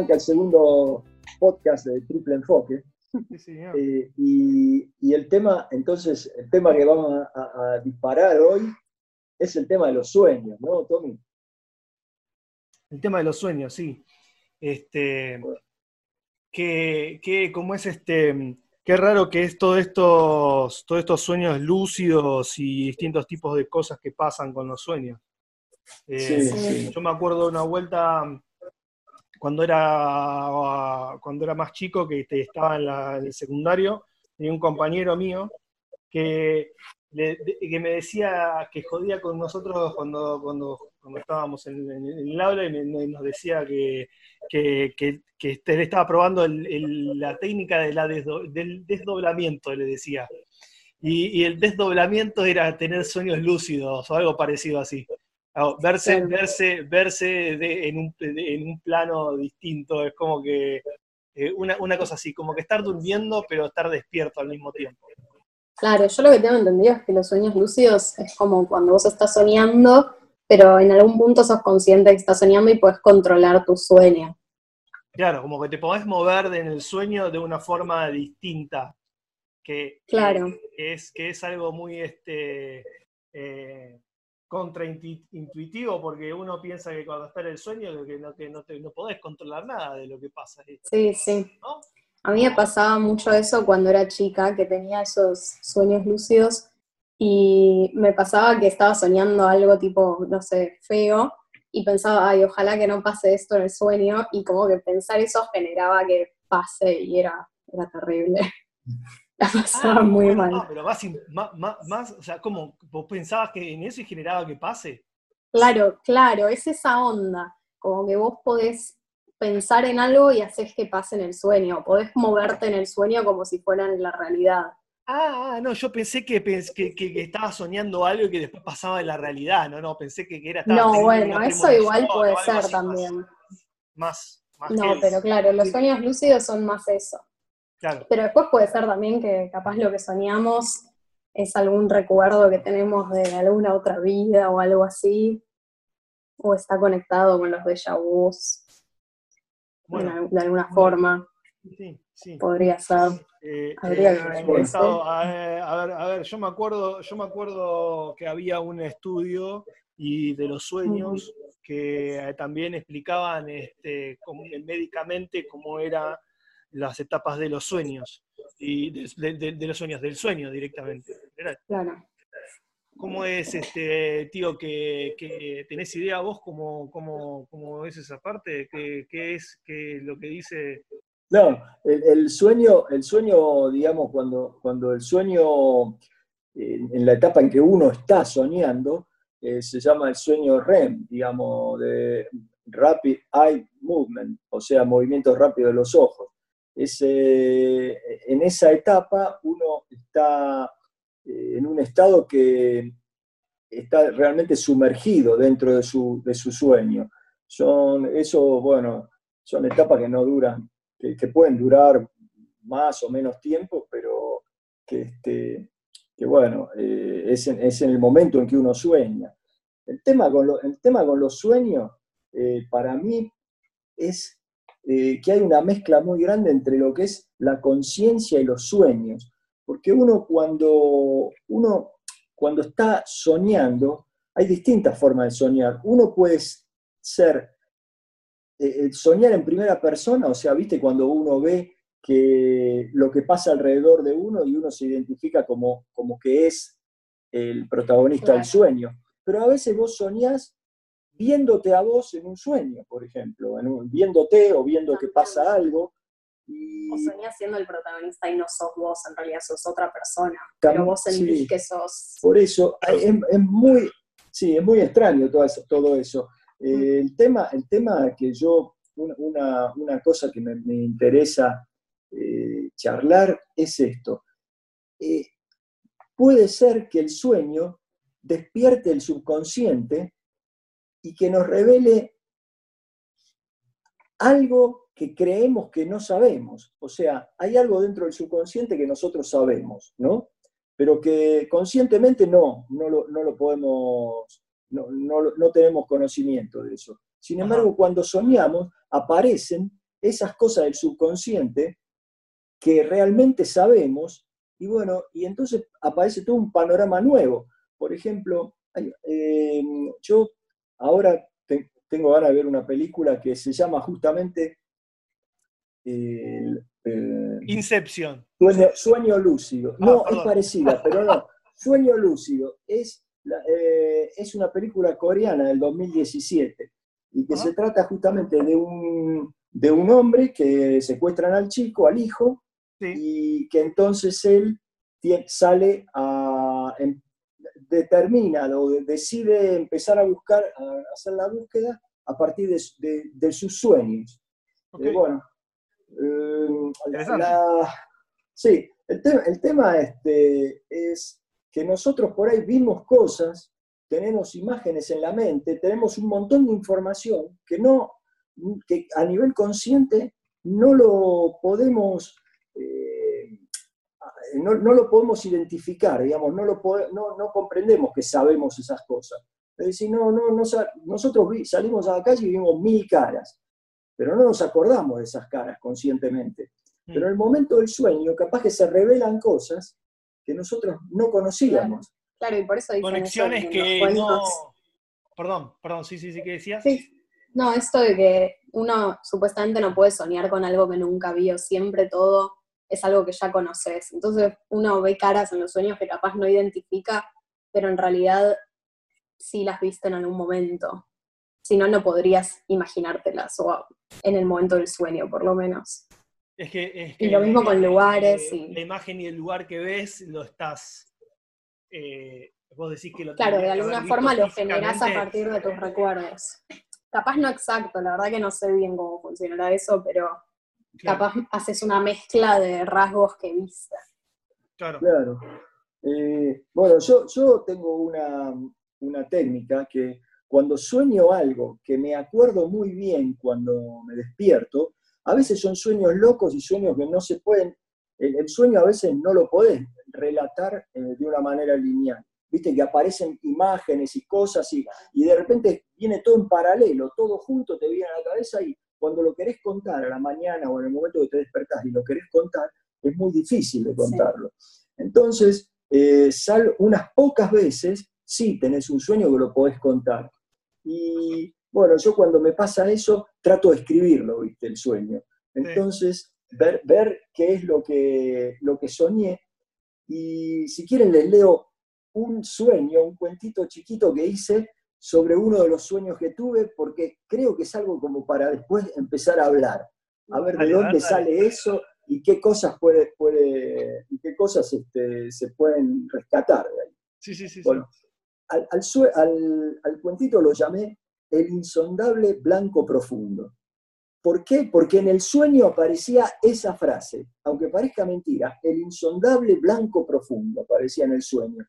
sí, arranca el segundo podcast de Triple Enfoque. Eh, y, el tema, entonces, el tema que vamos a, disparar hoy es el tema de los sueños, ¿no, Tommy? El tema de los sueños, sí. Este, que, que como es este, qué raro que es todo estos, todos estos sueños lúcidos y distintos tipos de cosas que pasan con los sueños. Eh, yo me acuerdo de una vuelta cuando era, cuando era más chico, que este, estaba en, el secundario, tenía un compañero mío que, que, me decía que jodía con nosotros cuando, cuando, estábamos en, el aula y nos decía que, que, que, este, él estaba probando la técnica de la del desdoblamiento, le decía. Y, el desdoblamiento era tener sueños lúcidos o algo parecido así verse, verse, verse en, un, plano distinto, es como que eh, una, cosa así, como que estar durmiendo pero estar despierto al mismo tiempo. Claro, yo lo que tengo entendido es que los sueños lúcidos es como cuando vos estás soñando, pero en algún punto sos consciente que estás soñando y puedes controlar tu sueño. Claro, como que te podés mover en el sueño de una forma distinta, que, claro. es, que es algo muy este, eh, contraintuitivo porque uno piensa que cuando está en el sueño que no, que no, te, no podés controlar nada de lo que pasa. Sí, sí. A mí me pasaba mucho eso cuando era chica, que tenía esos sueños lúcidos y me pasaba que estaba soñando algo tipo, no sé, feo y pensaba, ay, ojalá que no pase esto en el sueño y como que pensar eso generaba que pase y era, era terrible. La pasaba ah, muy mal. pero más, más, o sea, como vos pensabas que en eso y generaba que pase. Claro, claro, es esa onda, como que vos podés pensar en algo y haces que pase en el sueño, podés moverte en el sueño como si fuera en la realidad. Ah, no, yo pensé que, que, que, estaba soñando algo y que después pasaba en la realidad, no, no, pensé que, era... No, bueno, eso igual puede ser también. Más, más, No, pero claro, los sueños lúcidos son más eso. Pero después puede ser también que capaz lo que soñamos es algún recuerdo que tenemos de alguna otra vida o algo así, o está conectado con los déjà vus de alguna forma. Sí, sí. Podría ser. Eh, Habría eh, a, ver, a ver, yo me acuerdo, yo me acuerdo que había un estudio y de los sueños que también explicaban este, médicamente cómo era las etapas de los sueños, y de, los sueños, del sueño directamente. Claro. ¿Cómo es, este, tío, que, tenés idea vos cómo, cómo, es esa parte? ¿Qué, es que lo que dice? No, el, sueño, el sueño, digamos, cuando, cuando el sueño, en la etapa en que uno está soñando, eh, se llama el sueño REM, digamos, de Rapid Eye Movement, o sea, movimiento rápido de los ojos en esa etapa uno está eh, en un estado que está realmente sumergido dentro de su, sueño. Son, eso, bueno, son etapas que no duran, que, pueden durar más o menos tiempo, pero que, este, que bueno, eh, es, en, el momento en que uno sueña. El tema con, el tema con los sueños, eh, para mí, es eh, que hay una mezcla muy grande entre lo que es la conciencia y los sueños. Porque uno cuando, uno cuando está soñando, hay distintas formas de soñar. Uno puede ser, eh, eh, soñar en primera persona, o sea, viste, cuando uno ve que lo que pasa alrededor de uno y uno se identifica como, como que es el protagonista del sueño. Pero a veces vos soñás viéndote a vos en un sueño, por ejemplo, viéndote o viendo que pasa algo. Y... O soñás siendo el protagonista y no sos vos, en realidad sos otra persona, pero vos sentís que sos... Por eso, es, muy, sí, es muy extraño todo eso. Todo eso. Eh, el, tema, el tema que yo, una, cosa que me, interesa eh, charlar es esto. Eh, puede ser que el sueño despierte el subconsciente y que nos revele algo que creemos que no sabemos. O sea, hay algo dentro del subconsciente que nosotros sabemos, ¿no? Pero que conscientemente no, no lo, podemos, no, tenemos conocimiento de eso. Sin embargo, cuando soñamos, aparecen esas cosas del subconsciente que realmente sabemos, y bueno, y entonces aparece todo un panorama nuevo. Por ejemplo, eh, yo ahora tengo ganas de ver una película que se llama justamente Inception. Sueño, lúcido. Ah, no, es parecida, pero no. Sueño lúcido es, eh, es una película coreana del 2017 y que se trata justamente de un, de un hombre que secuestran al chico, al hijo, y que entonces él sale a, determina o decide empezar a buscar, a hacer la búsqueda a partir de, sus sueños. Eh, bueno, eh, sí, el, tema este, es que nosotros por ahí vimos cosas, tenemos imágenes en la mente, tenemos un montón de información que, no, que a nivel consciente no lo podemos... Eh, no, lo podemos identificar, digamos, no, lo no, no comprendemos que sabemos esas cosas. Es decir, no, no, no, nosotros salimos a la calle y vimos mil caras, pero no nos acordamos de esas caras conscientemente. Mm. Pero en el momento del sueño, capaz que se revelan cosas que nosotros no conocíamos. Claro, y por eso Conexiones que no... Perdón, perdón, sí, sí, sí, ¿qué decías? Sí. No, esto de que uno supuestamente no puede soñar con algo que nunca vio, siempre todo es algo que ya conoces. Entonces uno ve caras en los sueños que capaz no identifica, pero en realidad sí las viste en algún momento. Si no, no podrías imaginártelas, o en el momento del sueño, por lo menos. Es que, y lo mismo con lugares. y... La imagen y el lugar que ves lo estás. Eh, vos decís que lo Claro, de alguna forma lo generás a partir de tus recuerdos. Capaz no exacto, la verdad que no sé bien cómo funcionará eso, pero capaz haces una mezcla de rasgos que viste. Claro. claro. Eh, bueno, yo, yo tengo una, una técnica que cuando sueño algo que me acuerdo muy bien cuando me despierto, a veces son sueños locos y sueños que no se pueden, el, sueño a veces no lo podés relatar eh, de una manera lineal. Viste que aparecen imágenes y cosas y, y de repente viene todo en paralelo, todo junto te viene a la cabeza y cuando lo querés contar a la mañana o en el momento que te despertás y lo querés contar, es muy difícil de contarlo. Entonces, eh, sal unas pocas veces sí tenés un sueño que lo podés contar. Y bueno, yo cuando me pasa eso, trato de escribirlo, ¿viste? El sueño. Entonces, ver, ver qué es lo que, lo que soñé. Y si quieren, les leo un sueño, un cuentito chiquito que hice sobre uno de los sueños que tuve, porque creo que es algo como para después empezar a hablar, a ver de dónde sale eso y qué cosas puede, puede y qué cosas este, se pueden rescatar de ahí. Sí, sí, sí. Bueno, al, cuentito lo llamé El insondable blanco profundo. ¿Por qué? Porque en el sueño aparecía esa frase, aunque parezca mentira, el insondable blanco profundo aparecía en el sueño.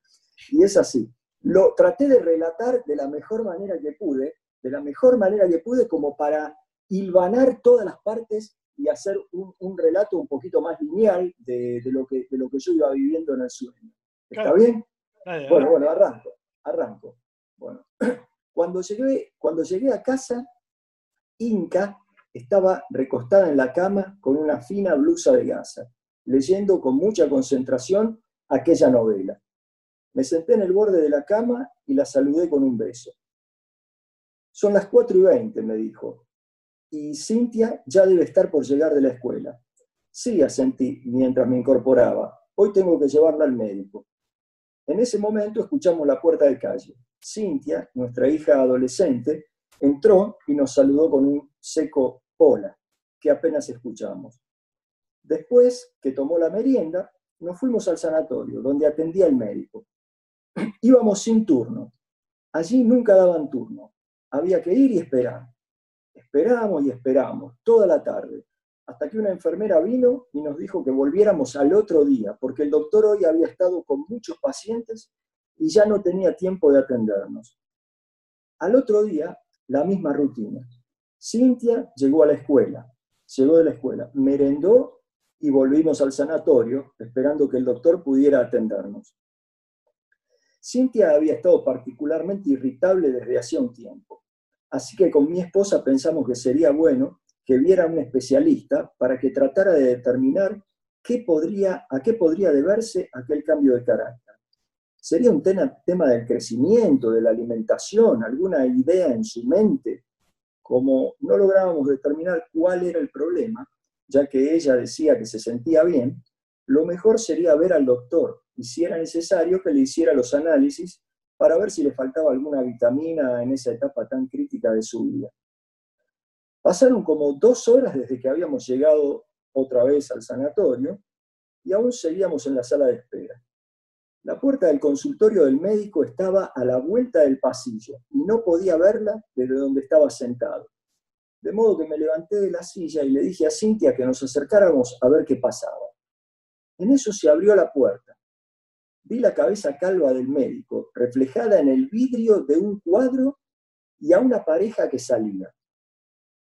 Y es así. Lo traté de relatar de la mejor manera que pude, de la mejor manera que pude como para hilvanar todas las partes y hacer un, relato un poquito más lineal de, lo que, de lo que yo iba viviendo en el sueño. ¿Está bien? bueno, bueno, arranco arranco. Bueno, cuando llegué, cuando llegué a casa, Inca estaba recostada en la cama con una fina blusa de gasa, leyendo con mucha concentración aquella novela. Me senté en el borde de la cama y la saludé con un beso. Son las 4 y 20, me dijo, y Cintia ya debe estar por llegar de la escuela. Sí, asentí mientras me incorporaba. Hoy tengo que llevarla al médico. En ese momento escuchamos la puerta de calle. Cintia, nuestra hija adolescente, entró y nos saludó con un seco hola, que apenas escuchamos. Después que tomó la merienda, nos fuimos al sanatorio, donde atendía el médico. Íbamos sin turno. Allí nunca daban turno. Había que ir y esperar. Esperamos y esperamos, toda la tarde, hasta que una enfermera vino y nos dijo que volviéramos al otro día, porque el doctor hoy había estado con muchos pacientes y ya no tenía tiempo de atendernos. Al otro día, la misma rutina. Cintia llegó a la escuela, llegó de la escuela, merendó y volvimos al sanatorio, esperando que el doctor pudiera atendernos. Cintia había estado particularmente irritable desde hacía un tiempo. Así que con mi esposa pensamos que sería bueno que viera a un especialista para que tratara de determinar qué podría, a qué podría deberse aquel cambio de carácter. Sería un tema, tema del crecimiento, de la alimentación, alguna idea en su mente. Como no lográbamos determinar cuál era el problema, ya que ella decía que se sentía bien, lo mejor sería ver al doctor y necesario que le hiciera los análisis para ver si le faltaba alguna vitamina en esa etapa tan crítica de su vida. Pasaron como dos horas desde que habíamos llegado otra vez al sanatorio y aún seguíamos en la sala de espera. La puerta del consultorio del médico estaba a la vuelta del pasillo y no podía verla desde donde estaba sentado. De modo que me levanté de la silla y le dije a Cintia que nos acercáramos a ver qué pasaba. En eso se abrió la puerta. Vi la cabeza calva del médico reflejada en el vidrio de un cuadro y a una pareja que salía.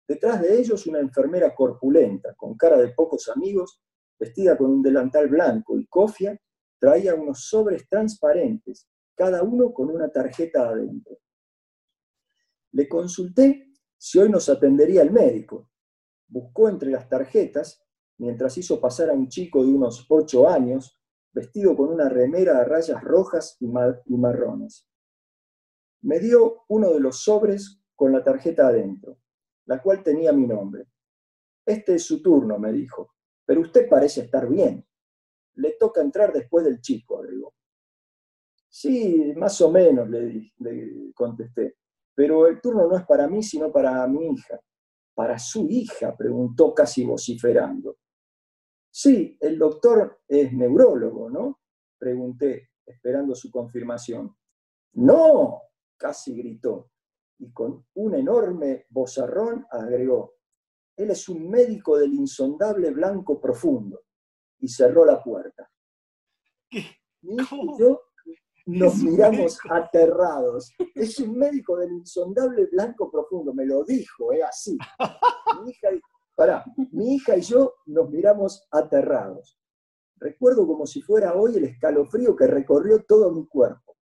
Detrás de ellos una enfermera corpulenta, con cara de pocos amigos, vestida con un delantal blanco y cofia, traía unos sobres transparentes, cada uno con una tarjeta adentro. Le consulté si hoy nos atendería el médico. Buscó entre las tarjetas, mientras hizo pasar a un chico de unos ocho años, vestido con una remera a rayas rojas y, marrones. Me dio uno de los sobres con la tarjeta adentro, la cual tenía mi nombre. Este es su turno, me dijo, pero usted parece estar bien le toca entrar después del chico, agregó. Sí, más o menos, le, le contesté, pero el turno no es para mí, sino para mi hija. ¿Para su hija? preguntó casi vociferando. Sí, el doctor es neurólogo, ¿no? Pregunté, esperando su confirmación. No, casi gritó, y con un enorme bozarrón agregó, él es un médico del insondable blanco profundo y cerró la puerta. ¿Qué? Y yo nos miramos aterrados. Es un médico del insondable blanco profundo, me lo dijo, es así. Mi hija, y, mi hija y yo nos miramos aterrados. Recuerdo como si fuera hoy el escalofrío que recorrió todo mi cuerpo.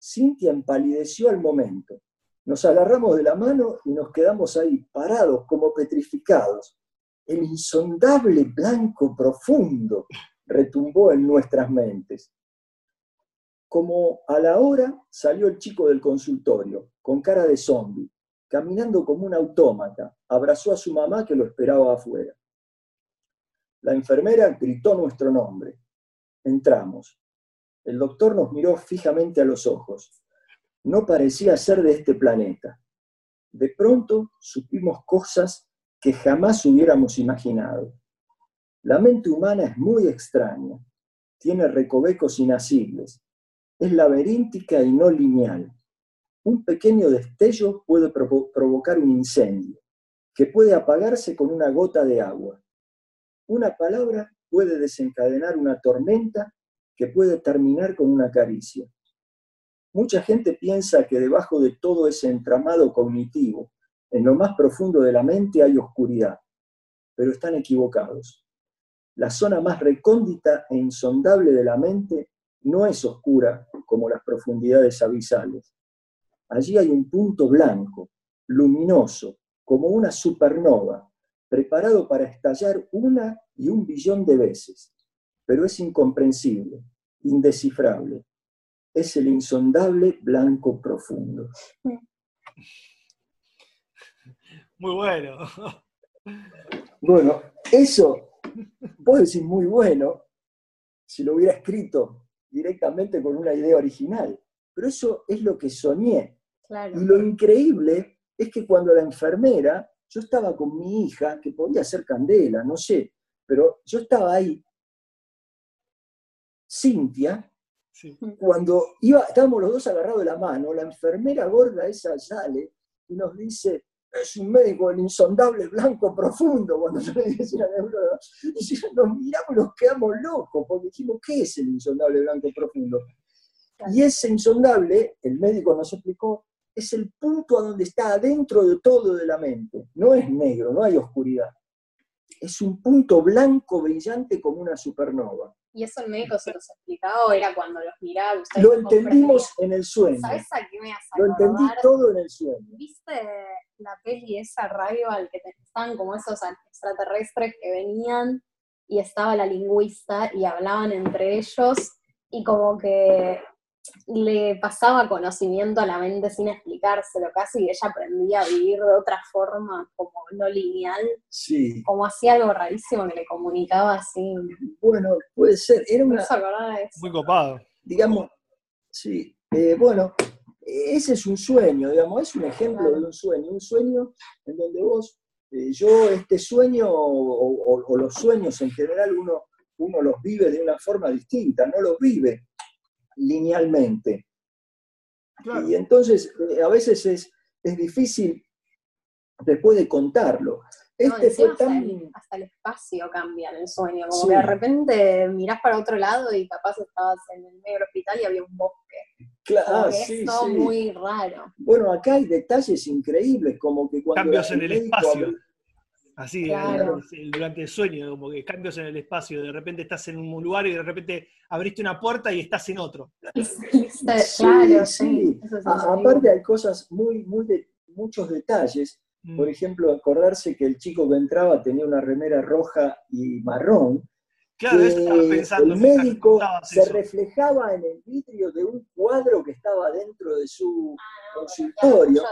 Cintia empalideció al momento. Nos agarramos de la mano y nos quedamos ahí, parados, como petrificados el insondable blanco profundo retumbó en nuestras mentes. Como a la hora salió el chico del consultorio, con cara de zombi, caminando como un autómata, abrazó a su mamá que lo esperaba afuera. La enfermera gritó nuestro nombre. Entramos. El doctor nos miró fijamente a los ojos. No parecía ser de este planeta. De pronto supimos cosas que jamás hubiéramos imaginado. La mente humana es muy extraña, tiene recovecos inasibles, es laberíntica y no lineal. Un pequeño destello puede provocar un incendio, que puede apagarse con una gota de agua. Una palabra puede desencadenar una tormenta que puede terminar con una caricia. Mucha gente piensa que debajo de todo ese entramado cognitivo en lo más profundo de la mente hay oscuridad, pero están equivocados. La zona más recóndita e insondable de la mente no es oscura como las profundidades abisales. Allí hay un punto blanco, luminoso, como una supernova, preparado para estallar una y un billón de veces, pero es incomprensible, indescifrable. Es el insondable blanco profundo. Muy bueno. Bueno, eso, puedo decir muy bueno, si lo hubiera escrito directamente con una idea original, pero eso es lo que soñé. Y lo increíble es que cuando la enfermera, yo estaba con mi hija, que podía ser candela, no sé, pero yo estaba ahí, Cintia, cuando iba, estábamos los dos agarrados de la mano, la enfermera gorda esa sale y nos dice, es un médico del insondable blanco profundo, cuando yo le dije a la y nos miramos y nos quedamos locos, porque dijimos, ¿qué es el insondable blanco profundo? Y ese insondable, el médico nos explicó, es el punto a donde está adentro de todo de la mente. No es negro, no hay oscuridad. Es un punto blanco brillante como una supernova. ¿Y eso el médico se los explicaba o era cuando los miraba? Lo entendimos en el sueño. ¿Sabes a qué me hace Lo entendí todo en el sueño. ¿Viste la peli esa al que estaban como esos extraterrestres que venían y estaba la lingüista y hablaban entre ellos y como que le pasaba conocimiento a la mente sin explicárselo casi y ella aprendía a vivir de otra forma como no lineal. Sí. Como hacía algo rarísimo que le comunicaba así. Bueno, puede ser. Era una, Muy copado. Digamos, sí. Eh, bueno, ese es un sueño, digamos, es un ejemplo de un sueño. Un sueño en donde vos, eh, yo este sueño o, los sueños en general uno, uno los vive de una forma distinta, no los vive linealmente. Y entonces eh, a veces es, es difícil después de contarlo. Este fue tan... hasta, el, espacio cambia en el sueño, como que de repente mirás para otro lado y capaz estabas en el medio del hospital y había un bosque. Claro, sí, sí. muy raro. Bueno, acá hay detalles increíbles, como que cuando... Cambios en el espacio. Así, durante el sueño, como que cambios en el espacio. De repente estás en un lugar y de repente abriste una puerta y estás en otro. claro, sí. aparte hay cosas muy, muy de, muchos detalles. Mm. Por ejemplo, acordarse que el chico que entraba tenía una remera roja y marrón. Claro, estaba pensando. El médico se reflejaba en el vidrio de un cuadro que estaba dentro de su ah, consultorio.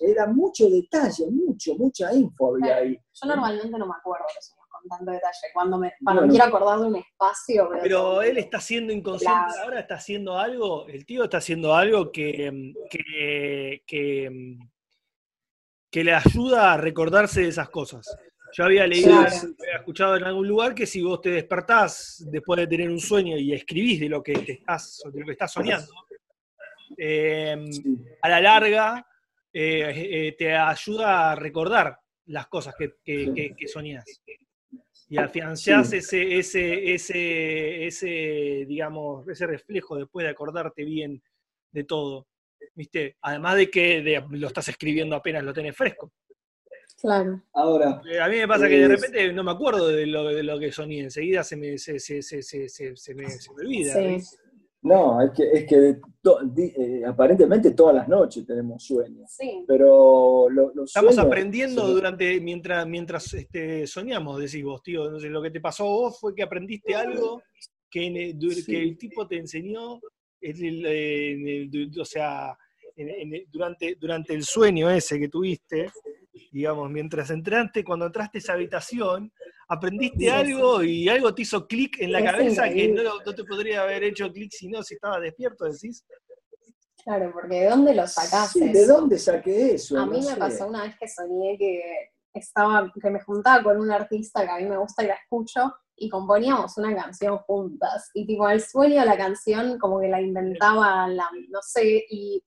Era mucho detalle, mucho, mucha info había ahí. Yo normalmente no me acuerdo de eso con tanto detalle. Cuando me, cuando quiero acordar de un espacio. Pero él está siendo inconsciente, ahora está haciendo algo, el tío está haciendo algo que, que, que, que le ayuda a recordarse de esas cosas. Yo había leído, había escuchado en algún lugar que si vos te despertás después de tener un sueño y escribís de lo que te estás, de lo que estás soñando, em, a la larga eh, eh, te ayuda a recordar las cosas que, que, soñás. Y afianzás ese, ese, ese, ese, digamos, ese reflejo después de acordarte bien de todo. ¿Viste? Además de que lo estás escribiendo apenas lo tenés fresco. Claro. Ahora. Eh, a mí me pasa que de repente no me acuerdo de lo, de lo que soñé, enseguida se me, se, se, se, se me, olvida. No, es que, es que eh, aparentemente todas las noches tenemos sueños. Sí. Pero Estamos aprendiendo durante, mientras, mientras este, soñamos, decís vos, tío. Entonces, lo que te pasó a vos fue que aprendiste algo que, que el tipo te enseñó, o sea, durante, durante el sueño ese que tuviste, digamos, mientras entraste, cuando entraste a esa habitación, aprendiste algo y algo te hizo clic en la cabeza que no, te podría haber hecho clic si no, si estabas despierto, decís. Claro, porque ¿de dónde lo sacaste? ¿De dónde saqué eso? A mí me pasó una vez que soñé que estaba, que me juntaba con un artista que a mí me gusta y la escucho, y componíamos una canción juntas. Y tipo, el sueño de la canción como que la inventaba, la, no sé, y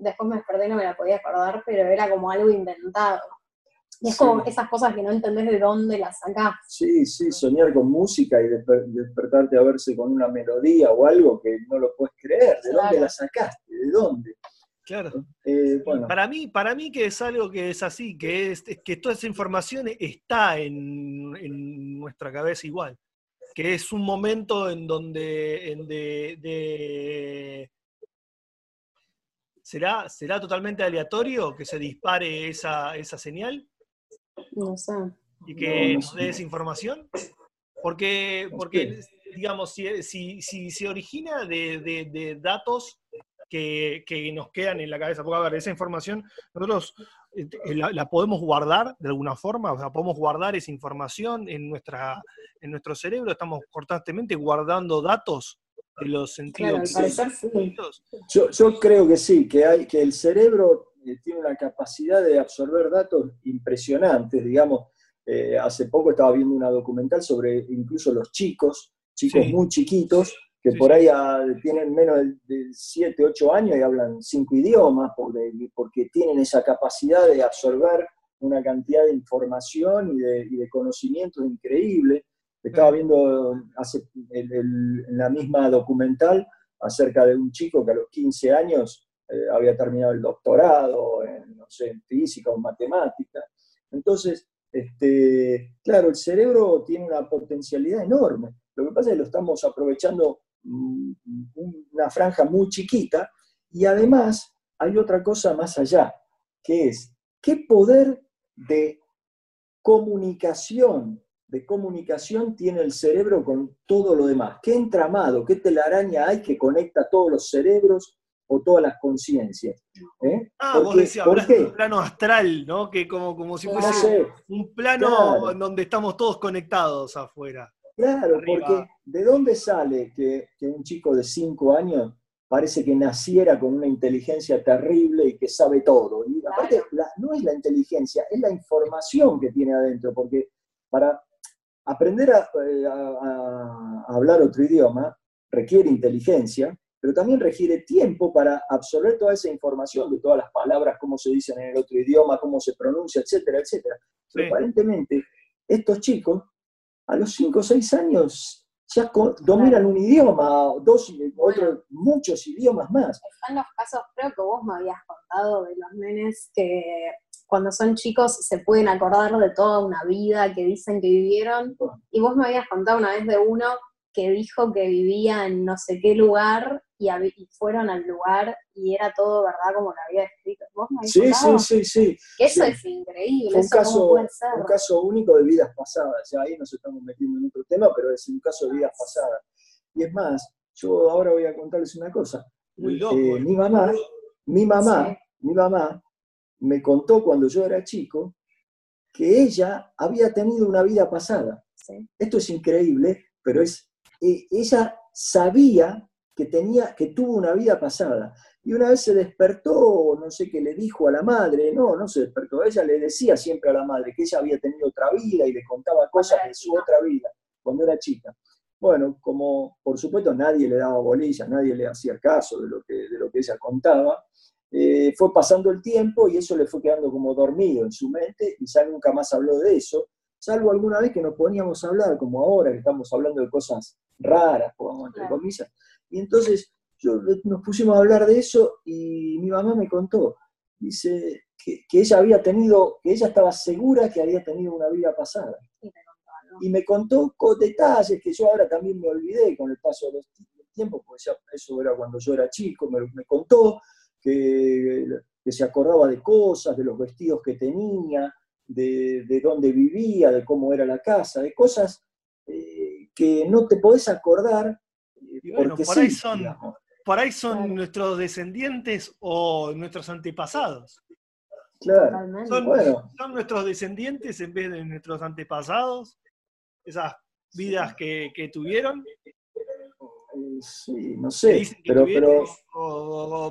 después me desperté y no me la podía acordar, pero era como algo inventado. Y es como esas cosas que no entendés de dónde las sacás. Sí, sí, soñar con música y despertarte a verse con una melodía o algo que no lo puedes creer. ¿De dónde la sacaste? ¿De dónde? Claro. Eh, para, mí, para mí que es algo que es así, que es, que toda esa información está en, nuestra cabeza igual. Que es un momento en donde en de ¿Será, ¿Será totalmente aleatorio que se dispare esa, esa señal? No sé. ¿Y que nos dé esa información? Porque, porque digamos, si, si, se origina de, datos que, nos quedan en la cabeza, porque a ver, esa información nosotros eh, la, podemos guardar de alguna forma, o sea, podemos guardar esa información en, nuestra, en nuestro cerebro, estamos constantemente guardando datos los sentidos. yo, creo que sí, que, hay, que el cerebro eh, tiene una capacidad de absorber datos impresionantes, digamos. Eh, hace poco estaba viendo una documental sobre incluso los chicos, chicos muy chiquitos, que por ahí ah, tienen menos de 7, 8 años y hablan cinco idiomas, porque, porque, tienen esa capacidad de absorber una cantidad de información y de, y de conocimiento increíble. Estaba viendo hace, en la misma documental acerca de un chico que a los 15 años eh, había terminado el doctorado en, no sé, física o matemática. Entonces, este, claro, el cerebro tiene una potencialidad enorme. Lo que pasa es que lo estamos aprovechando mm, una franja muy chiquita y además hay otra cosa más allá, que es qué poder de comunicación, de comunicación tiene el cerebro con todo lo demás. ¿Qué entramado, qué telaraña hay que conecta todos los cerebros o todas las conciencias? ¿eh? Ah, vos decías, de un plano astral, ¿no? Que como, como si fuese un plano en donde estamos todos conectados afuera. Claro, porque ¿de dónde sale que, que un chico de 5 años parece que naciera con una inteligencia terrible y que sabe todo. Y aparte, no es la inteligencia, es la información que tiene adentro, porque para aprender eh, a, hablar otro idioma requiere inteligencia, pero también requiere tiempo para absorber toda esa información de todas las palabras, cómo se dicen en el otro idioma, cómo se pronuncia, etcétera, etcétera. Pero aparentemente, estos chicos, a los 5 o 6 años, ya dominan un idioma, dos, otros, muchos idiomas más. Están los casos, creo que vos me habías contado de los nenes que cuando son chicos se pueden acordar de toda una vida que dicen que vivieron. Y vos me habías contado una vez de uno que dijo que vivía en no sé qué lugar y, fueron al lugar y era todo verdad como lo había escrito. ¿Vos me sí, sí, sí, sí, Eso es increíble. un, caso, un caso único de vidas pasadas. Ya ahí nos estamos metiendo en otro tema, pero es un caso de vidas pasadas. Y es más, yo ahora voy a contarles una cosa. Muy loco, eh, eh. mi mamá, mi mamá, mi mamá me contó cuando yo era chico que ella había tenido una vida pasada. Esto es increíble, pero es, eh, ella sabía que, tenía, que tuvo una vida pasada. Y una vez se despertó, no sé qué le dijo a la madre, no, no se despertó, ella le decía siempre a la madre que ella había tenido otra vida y le contaba cosas de su otra vida, cuando era chica. Bueno, como por supuesto nadie le daba bolilla, nadie le hacía caso de lo que, de lo que ella contaba, eh, fue pasando el tiempo y eso le fue quedando como dormido en su mente y ya nunca más habló de eso, salvo alguna vez que nos poníamos a hablar, como ahora que estamos hablando de cosas raras, entre comillas. Y entonces yo, nos pusimos a hablar de eso y mi mamá me contó, dice que, ella había tenido, que ella estaba segura que había tenido una vida pasada. Y me contó con detalles que yo ahora también me olvidé con el paso del tiempo, porque eso era cuando yo era chico, me, me contó que, se acordaba de cosas, de los vestidos que tenía, de, dónde vivía, de cómo era la casa, de cosas eh, que no te podés acordar. Eh, porque por, ahí son, por ahí son nuestros descendientes o nuestros antepasados. Claro. Son, nuestros descendientes en vez de nuestros antepasados, esas vidas que, que tuvieron. Sí, no sé, pero, pero...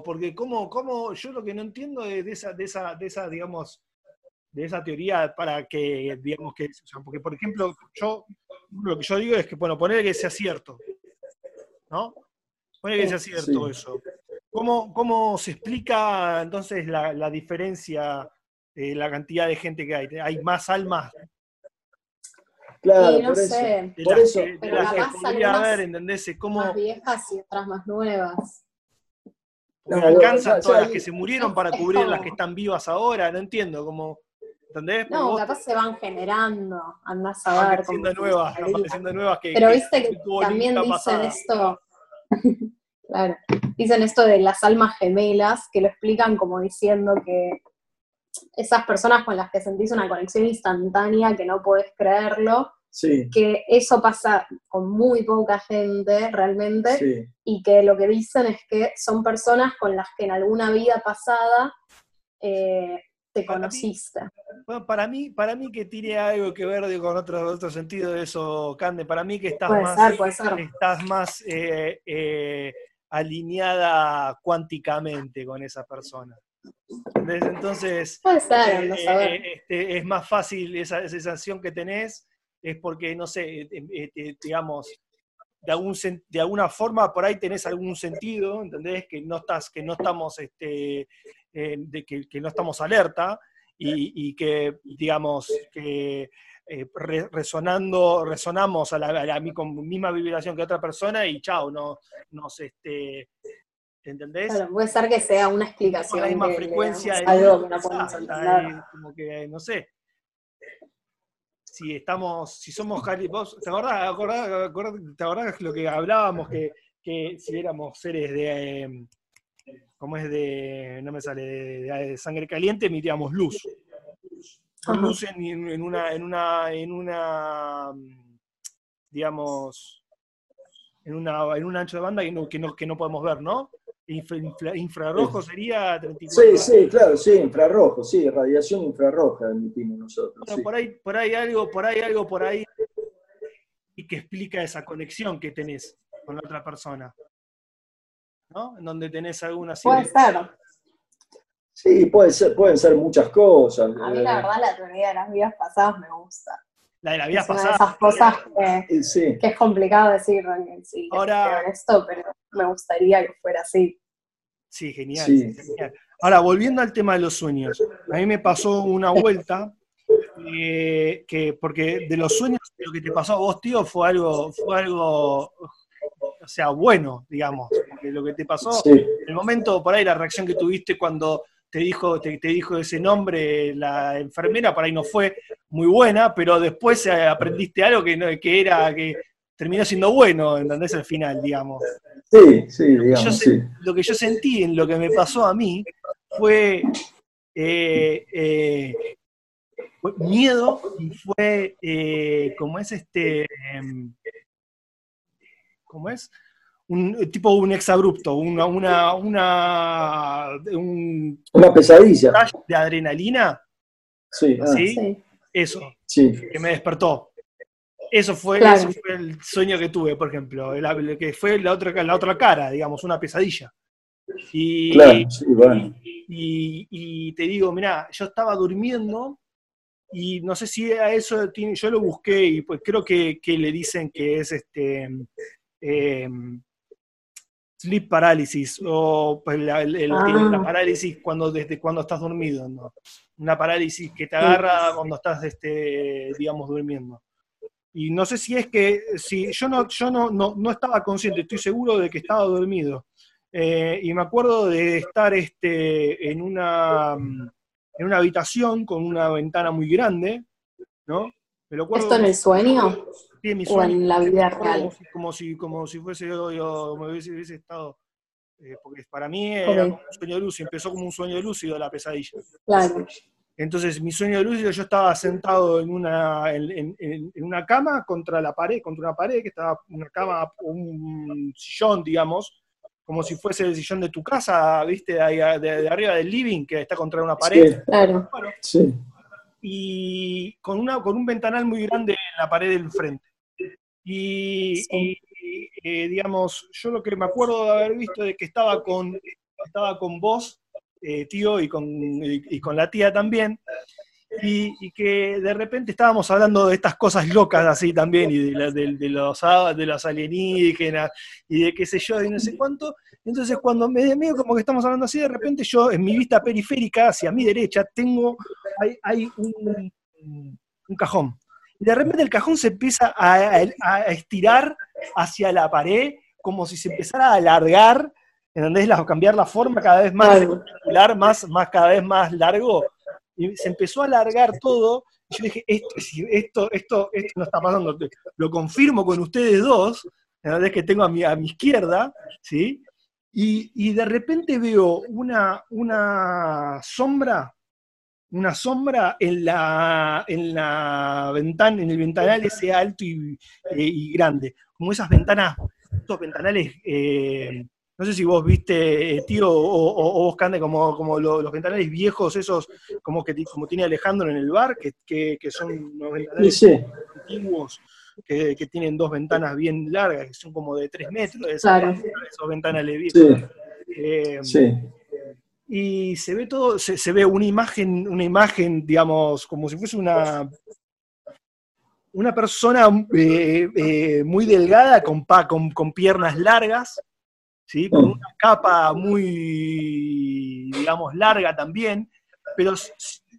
porque cómo, cómo, yo lo que no entiendo es de esa, de esa, de esa, digamos, de esa teoría para que, digamos que, porque por ejemplo, yo, lo que yo digo es que, bueno, poner que sea cierto, ¿no? Poner que sea cierto eso. ¿Cómo, ¿Cómo se explica entonces la, la diferencia de la cantidad de gente que hay? ¿Hay más almas Claro, no por sé. Eso, por eso. pero capaz podría haber, ¿entendés? Como... Más viejas y otras más nuevas. No, alcanzan todas las que se murieron para cubrir las que están vivas ahora, no entiendo cómo. ¿Entendés? No, capaz se van generando, andás a ver. Apareciendo nuevas, apareciendo nuevas que. Pero viste que, también dicen esto. claro. Dicen esto de las almas gemelas, que lo explican como diciendo que esas personas con las que sentís una conexión instantánea que no podés creerlo, que eso pasa con muy poca gente realmente, y que lo que dicen es que son personas con las que en alguna vida pasada eh, te conociste. bueno, para mí, para mí que tiene algo que ver con otro, otro sentido de eso, Cande, para mí que estás más, estás más eh, eh, alineada cuánticamente con esa persona. Entonces, eh, eh, este, es más fácil esa, sensación que tenés, es porque, no sé, eh, digamos, de, algún, de alguna forma por ahí tenés algún sentido, ¿entendés? Que no, estás, que no estamos, este, de que, no estamos alerta y, que, digamos, que resonando, resonamos a la, a la, misma vibración que otra persona y chao, no, nos, este, ¿Entendés? Claro, puede ser que sea una explicación. Con la misma frecuencia. algo que no podemos entender. Como que, no sé. si estamos, si somos vos, ¿te acordás, ¿te acordás lo que hablábamos? Que, que si éramos seres de, em, ¿cómo es de, no me sale, de, sangre caliente, emitíamos luz. Luz en, una, en una, en una, digamos, en, una, en un ancho de banda que no, que no, que no podemos ver, ¿no? Infrarrojo sería 34. Sí, sí, claro, sí, infrarrojo, sí, radiación infrarroja emitimos nosotros. Bueno, por, ahí, por ahí algo, por ahí algo, por ahí, y que explica esa conexión que tenés con la otra persona. ¿No? En donde tenés alguna... Puede ser. Sí, puede ser, pueden ser muchas cosas. A mí la verdad la teoría de las vidas pasadas me gusta. La de la vida pasada. Una de esas cosas que, que, es complicado decir sí, Ahora, esto, pero me gustaría que fuera así. Sí genial, genial, Ahora, volviendo al tema de los sueños, a mí me pasó una vuelta eh, que, porque de los sueños, lo que te pasó a vos, tío, fue algo, fue algo, o sea, bueno, digamos, porque lo que te pasó, en el momento, por ahí, la reacción que tuviste cuando te dijo, te, dijo ese nombre la enfermera, por ahí no fue muy buena, pero después eh, aprendiste algo que, que era, que terminó siendo bueno, ¿entendés? Al final, digamos. Sí, sí, digamos, sí. Lo que yo sentí en lo que me pasó a mí fue, eh, eh, miedo y fue, como es este, em, ¿cómo es? Un tipo un exabrupto, una, una, una, una pesadilla de adrenalina. Sí, ah. ¿sí? Eso, sí. que me despertó. Eso fue, el sueño que tuve, por ejemplo, el, que fue la otra, la otra cara, digamos, una pesadilla. Y, y, y, te digo, mira, yo estaba durmiendo y no sé si a eso tiene, yo lo busqué y pues creo que, que le dicen que es este eh, sleep parálisis o pues, la, ah. parálisis cuando desde cuando estás dormido, ¿no? Una parálisis que te agarra cuando estás, este, digamos, durmiendo. Y no sé si es que, si yo no, yo no, no, estaba consciente, estoy seguro de que estaba dormido. Eh, y me acuerdo de estar este, en, una, en una habitación con una ventana muy grande, ¿no? ¿Esto en el sueño? o en la vida real. Como si, como si fuese yo, como hubiese, hubiese estado. Eh, porque para mí era un sueño lúcido, empezó como un sueño lúcido la pesadilla. Claro. Entonces, mi sueño lúcido, yo estaba sentado en una, en, en, una cama contra la pared, contra una pared, que estaba una cama, un sillón, digamos, como si fuese el sillón de tu casa, ¿viste? De, de, arriba del living, que está contra una pared. Sí, claro. sí. Y con, una, con un ventanal muy grande en la pared del frente. Y, eh, digamos, yo lo que me acuerdo de haber visto es que estaba con, estaba con vos, eh, tío, y con, y, con la tía también, y, que de repente estábamos hablando de estas cosas locas así también, y de, de, los, de los alienígenas, y de qué sé yo, y no sé cuánto. Entonces, cuando me medio como que estamos hablando así, de repente yo, en mi vista periférica, hacia mi derecha, tengo, hay, hay un, un cajón y de repente el cajón se empieza a, estirar hacia la pared, como si se empezara a alargar, ¿entendés? A cambiar la forma cada vez más más, más, cada vez más largo. Y se empezó a alargar todo. Y yo dije, esto, esto, esto, esto no está pasando. Lo confirmo con ustedes dos, ¿entendés? Que tengo a mi, a mi izquierda, ¿sí? Y, y de repente veo una, una sombra una sombra en la, en la ventana, en el ventanal ese alto y, eh, grande, como esas ventanas, estos ventanales, eh, no sé si vos viste, eh, tío, o, vos, Cande, como, como los, ventanales viejos, esos como que como tiene Alejandro en el bar, que, son unos ventanales antiguos, que, tienen dos ventanas bien largas, que son como de tres metros, esos ventanales viejos. sí. Y se ve todo, se, ve una imagen, una imagen, digamos, como si fuese una, una persona eh, eh, muy delgada, con, con, con, piernas largas, ¿sí? con una capa muy, digamos, larga también, pero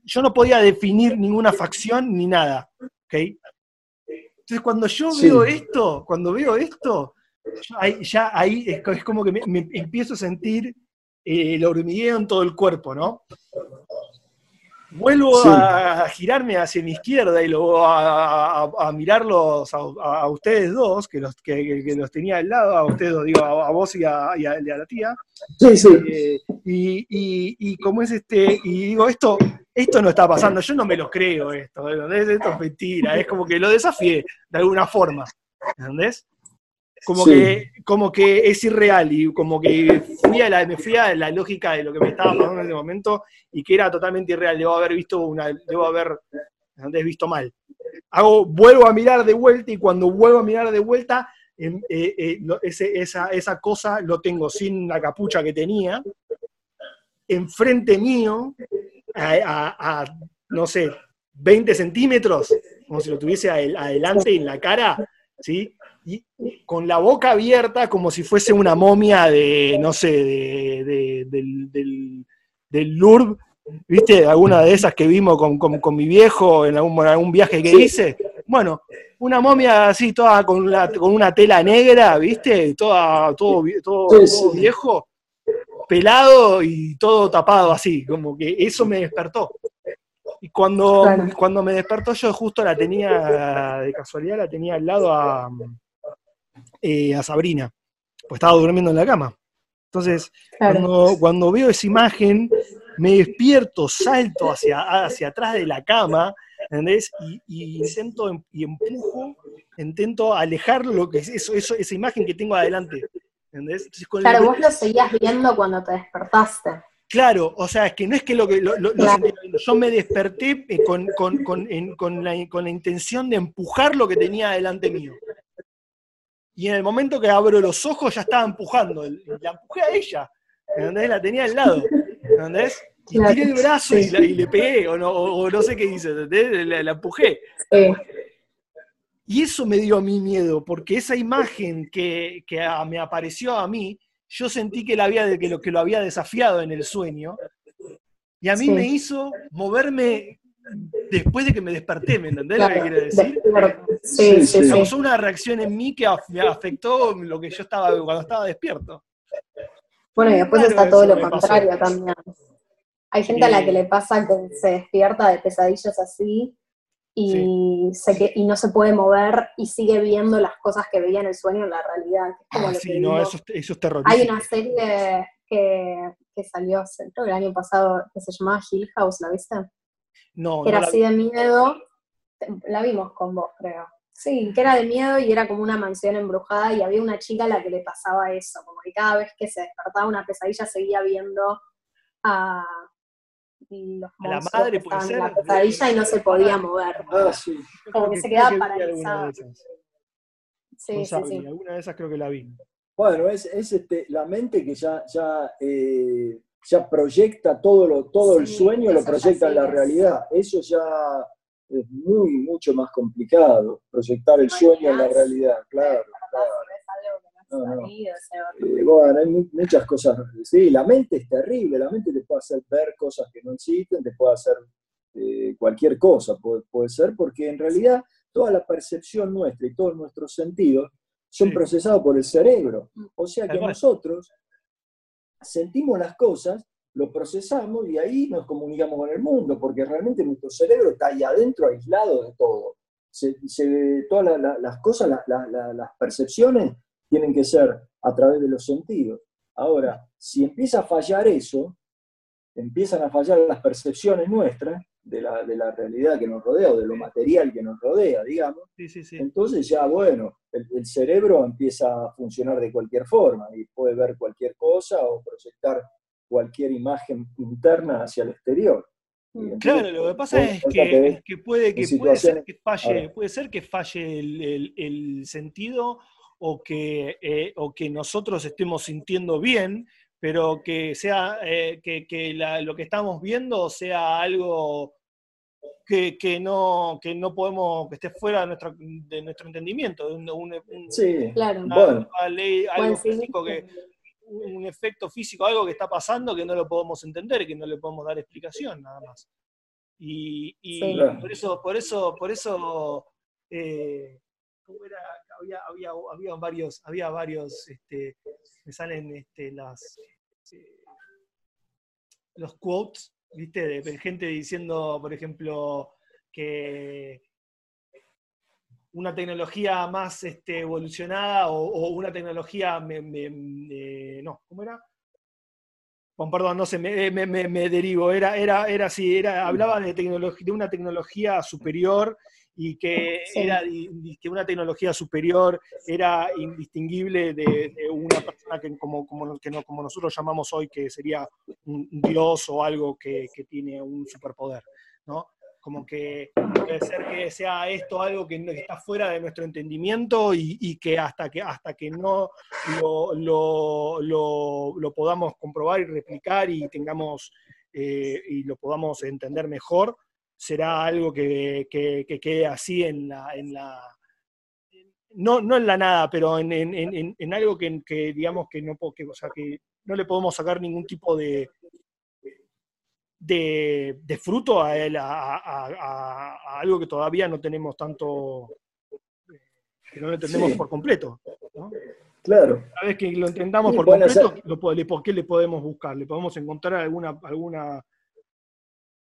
yo no podía definir ninguna facción ni nada. ¿okay? Entonces cuando yo veo esto, cuando veo esto, ya ahí es, como que me empiezo a sentir el hormigueo en todo el cuerpo, ¿no? Vuelvo a, girarme hacia mi izquierda y luego a, mirarlos a, ustedes dos, que los, que, los tenía al lado, a ustedes dos, digo, a, vos y a, la tía. Sí, sí. Eh, y, y, como es este, y digo, esto, esto no está pasando, yo no me lo creo esto, esto es mentira, es como que lo desafié de alguna forma, ¿entendés? Como, que, como que es irreal y como que fui a la, me fui a la lógica de lo que me estaba pasando en ese momento y que era totalmente irreal. Debo haber visto una, debo haber visto mal. Hago, vuelvo a mirar de vuelta y cuando vuelvo a mirar de vuelta, em, eh, eh, esa, esa cosa lo tengo sin la capucha que tenía, enfrente mío, a, no sé, 20 centímetros, como si lo tuviese adelante en la cara, ¿sí? Y con la boca abierta como si fuese una momia de, no sé, de, del, del, Louvre, ¿viste? Alguna de esas que vimos con, mi viejo en algún, viaje que hice. Bueno, una momia así, toda con, con una tela negra, ¿viste? Toda, todo, todo, viejo, pelado y todo tapado así, como que eso me despertó. Y cuando, cuando me despertó yo justo la tenía, de casualidad, la tenía al lado a, eh, a Sabrina, pues estaba durmiendo en la cama. Entonces, cuando, veo esa imagen, me despierto, salto hacia, hacia atrás de la cama, ¿entendés? Y, intento em, y empujo, intento alejar lo que es eso, eso, esa imagen que tengo adelante. ¿entendés? claro, vos lo seguías viendo cuando te despertaste. Claro, o sea, es que no es que lo que yo me desperté eh, con, con, la, con la intención de empujar lo que tenía adelante mío y en el momento que abro los ojos ya estaba empujando, la empujé a ella, ¿entendés? La tenía al lado, ¿entendés? Y tiré el brazo y, le pegué, o no, sé qué hice, ¿entendés? La, empujé. Y eso me dio a mí miedo, porque esa imagen que, me apareció a mí, yo sentí que, la había, que, lo, que lo había desafiado en el sueño, y a mí me hizo moverme después de que me desperté, ¿me entendés lo que quiere decir? Sí, sí, Causó una reacción en mí que me afectó lo que yo estaba cuando estaba despierto. Bueno, y después está todo lo contrario también. Hay gente a la que le pasa que se despierta de pesadillas así y, y no se puede mover y sigue viendo las cosas que veía en el sueño en la realidad. ah, sí, no, eso, eso, es terrorífico. Hay una serie que, que salió, creo el año pasado, que se llamaba Hill House, ¿la viste? No, era así de miedo. La vimos con vos, creo. Sí, que era de miedo y era como una mansión embrujada y había una chica a la que le pasaba eso, como que cada vez que se despertaba una pesadilla seguía viendo a los la madre que en la pesadilla y no se podía mover. Ah, sí. Como que, se quedaba paralizada. Sí, sí, sí. Alguna de esas creo que la vi. Bueno, es, es este, la mente que ya, ya eh, ya proyecta todo, lo, todo el sueño, lo proyecta en la realidad. Eso ya es muy, mucho más complicado, proyectar el sueño en la realidad, claro. claro. Eh, bueno, hay muchas cosas. Sí, la mente es terrible, la mente te puede hacer ver cosas que no existen, te puede hacer eh, cualquier cosa, puede, puede, ser, porque en realidad toda la percepción nuestra y todos nuestros sentidos son procesados por el cerebro. Mm. O sea que nosotros sentimos las cosas, lo procesamos y ahí nos comunicamos con el mundo, porque realmente nuestro cerebro está ahí adentro, aislado de todo. todas las cosas, las percepciones tienen que ser a través de los sentidos. Ahora, si empieza a fallar eso, empiezan a fallar las percepciones nuestras de la, realidad que nos rodea o de lo material que nos rodea, digamos, entonces ya, bueno, el, cerebro empieza a funcionar de cualquier forma y puede ver cualquier cosa o proyectar cualquier imagen interna hacia el exterior. Mm. claro, lo que pasa es que, puede, que puede ser que falle, puede ser que falle el, sentido o que, eh, o que nosotros estemos sintiendo bien, pero que sea eh, que, lo que estamos viendo sea algo que, no, que no podemos, que esté fuera de nuestro, de nuestro entendimiento, de un, sí, claro. algo físico que, un efecto físico, algo que está pasando que no lo podemos entender, que no le podemos dar explicación nada más. Y, por eso, por eso, por eso, eh, Había, había, varios, había varios, este, me salen este, las, eh, los quotes ¿viste? De gente diciendo, por ejemplo, que una tecnología más este, evolucionada o, una tecnología, no, ¿cómo era? perdón, no sé, me, me, derivo, era, era, era así, era, hablaba de, de una tecnología superior y que, era, que una tecnología superior era indistinguible de, una persona que como, como, que no, como nosotros llamamos hoy, que sería un dios o algo que, que tiene un superpoder, ¿no? como que puede ser que sea esto algo que está fuera de nuestro entendimiento y, que hasta que hasta que no lo, lo, podamos comprobar y replicar y tengamos eh, y lo podamos entender mejor, será algo que, quede así en la, en la no, no en la nada, pero en, en, algo que, digamos que no, que, o sea, que no le podemos sacar ningún tipo de, de, fruto a, algo que todavía no tenemos tanto, que no lo entendemos por completo. Claro. Una vez que lo entendamos por completo, ¿por qué le podemos buscar? ¿Le podemos encontrar alguna... alguna...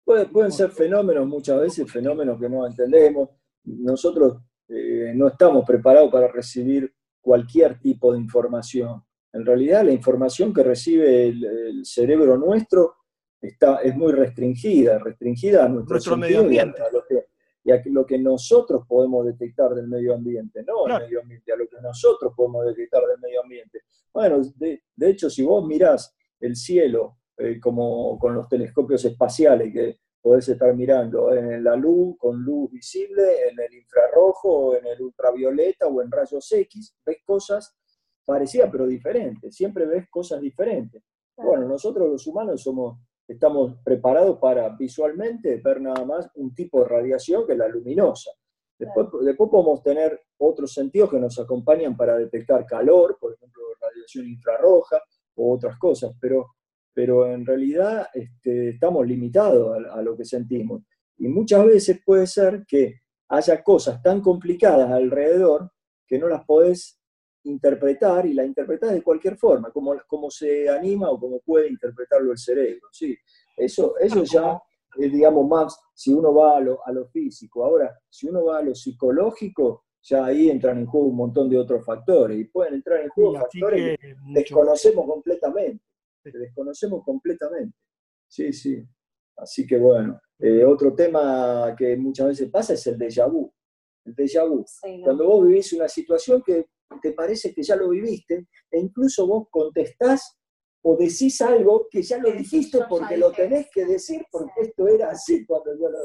pueden ser fenómenos muchas veces, fenómenos que no entendemos. Nosotros eh, no estamos preparados para recibir cualquier tipo de información. En realidad la información que recibe el cerebro nuestro está, es muy restringida, restringida a nuestro, medio ambiente. Y a, lo que, nosotros podemos detectar del medio ambiente, no el medio ambiente, a lo que nosotros podemos detectar del medio ambiente. Bueno, de, hecho, si vos mirás el cielo eh, como con los telescopios espaciales que podés estar mirando en la luz, con luz visible, en el infrarrojo, en el ultravioleta o en rayos X, ves cosas parecidas pero diferentes, siempre ves cosas diferentes. Bueno, nosotros los humanos somos estamos preparados para visualmente ver nada más un tipo de radiación que es la luminosa. Después, después podemos tener otros sentidos que nos acompañan para detectar calor, por ejemplo, radiación infrarroja o otras cosas, pero, pero en realidad este, estamos limitados a, a lo que sentimos. Y muchas veces puede ser que haya cosas tan complicadas alrededor que no las podés interpretar y la interpretar de cualquier forma, como, como se anima o como puede interpretarlo el cerebro. Sí, eso, eso ya es, digamos, más si uno va a lo, a lo físico. Ahora, si uno va a lo psicológico, ya ahí entran en juego un montón de otros factores y pueden entrar en juego factores que desconocemos completamente. Desconocemos completamente. Sí, sí. Así que bueno, eh, otro tema que muchas veces pasa es el déjà vu. El déjà vu. Cuando vos vivís una situación que te parece que ya lo viviste, e incluso vos contestás o decís algo que ya lo dijiste porque lo tenés que decir, porque esto era así cuando yo lo...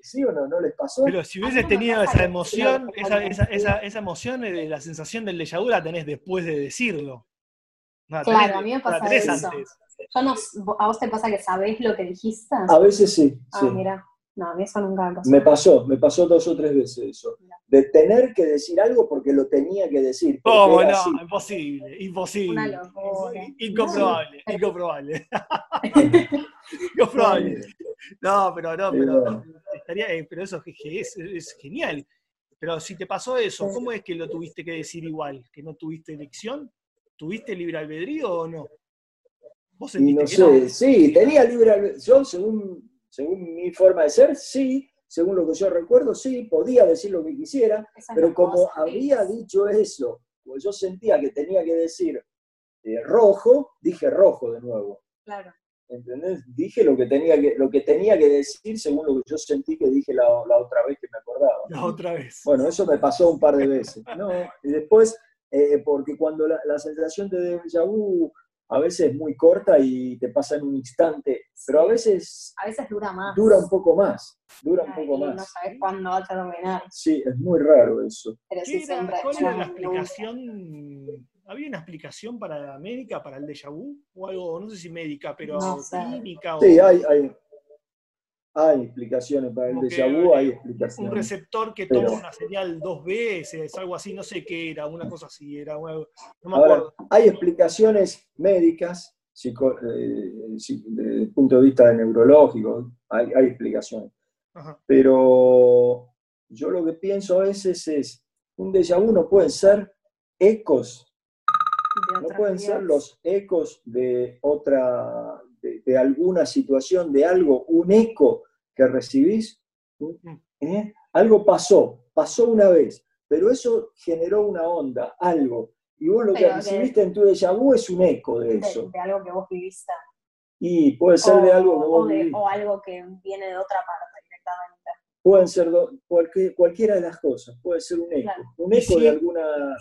¿Sí o no? ¿No les pasó? Pero si hubieses tenido esa emoción, esa, esa, esa, esa emoción, de la sensación del déjà vu la tenés después de decirlo. Claro, a mí me pasa eso. ¿A vos te pasa que sabés lo que dijiste? A veces sí. Ah, mira. No, a mí eso nunca me pasó. Me pasó, me pasó dos o tres veces eso. De tener que decir algo porque lo tenía que decir. ¿Cómo no? Imposible, imposible. Incomprobable, incomprobable. incomprobable. No, pero no, pero, estaría, eh, pero eso es, es, genial. Pero si te pasó eso, ¿cómo es que lo tuviste que decir igual? ¿Que no tuviste elección? ¿Tuviste libre albedrío o no? ¿Vos y no sé, sí, tenía libre albedrío. Yo, según según mi forma de ser, sí, según lo que yo recuerdo, sí, podía decir lo que quisiera, pero como había dicho eso, pues yo sentía que tenía que decir eh, rojo, dije rojo de nuevo. Claro. ¿Entendés? Dije lo que, tenía que, lo que tenía que decir según lo que yo sentí que dije la, otra vez que me acordaba. La otra vez. Bueno, eso me pasó un par de veces. ¿no? Y después, eh, porque cuando la, la sensación de déjà vu a veces es muy corta y te pasa en un instante, pero a veces... A veces dura más. Dura un poco más, dura un poco más. no sabes cuándo va a terminar. Sí, es muy raro eso. Pero sí, siempre ¿Cuál era la explicación? ¿Había una explicación para la médica, para el déjà vu? O algo, no sé si médica, pero clínica o... Sí, hay, hay, hay explicaciones para el déjà vu, hay explicaciones. Un receptor que toma una señal dos veces, es algo así, no sé qué era, una cosa así, era no me acuerdo. hay explicaciones médicas, eh, desde el punto de vista neurológico, hay, hay explicaciones. Pero yo lo que pienso a veces es, un déjà vu no pueden ser ecos, no pueden ser los ecos de otra de, alguna situación, de algo, un eco que recibís. ¿eh? algo pasó, pasó una vez, pero eso generó una onda, algo. Y vos lo que Pero que- recibiste en tu déjà vu es un eco de De, eso. de algo que vos viviste. Y puede ser de algo que o, vos de- vivís. o algo que viene de otra parte directamente. Pueden ser do- cualquier- cualquiera de las cosas, puede ser un eco. Claro. Un eco sí. de alguna,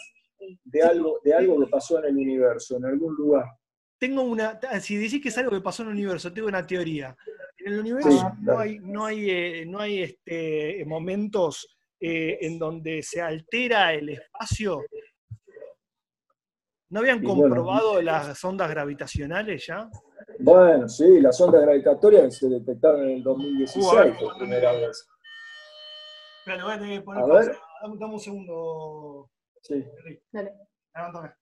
de algo, de algo que pasó en el universo, en algún lugar. Tengo una, si decís que es algo que pasó en el universo, tengo una teoría. En el universo Sí, no hay, no hay, eh, no hay este, momentos eh, en donde se altera el espacio. ¿No habían bueno. comprobado las ondas gravitacionales ya? Bueno, sí, las ondas gravitatorias se detectaron en el 2016 Uh, ver, por primera vez. Espera, voy a tener que poner A ver. Dame, dame un segundo. Sí. Dale. Levántame.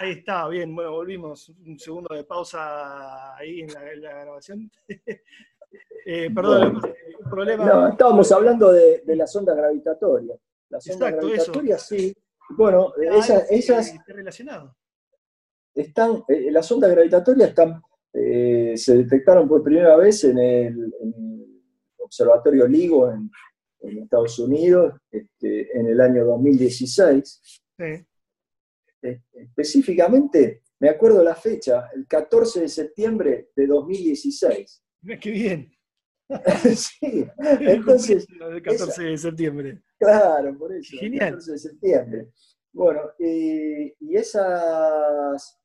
Ahí está, bien, bueno, volvimos. Un segundo de pausa ahí en la, en la grabación. Eh, perdón, un problema. No, estábamos hablando de, de las ondas gravitatorias. Las ondas eso. gravitatorias, sí. Bueno, Ah, esas, que esas relacionado. están, eh, las ondas gravitatorias están, eh, se detectaron por primera vez en el, en el Observatorio LIGO en, en Estados Unidos este, en el año 2016. Sí. Eh, específicamente, me acuerdo la fecha, el 14 de septiembre de 2016. Mirá qué bien. sí, entonces, el 14 de septiembre. claro, por eso, el Genial. 14 de septiembre. Bueno, eh, y esas,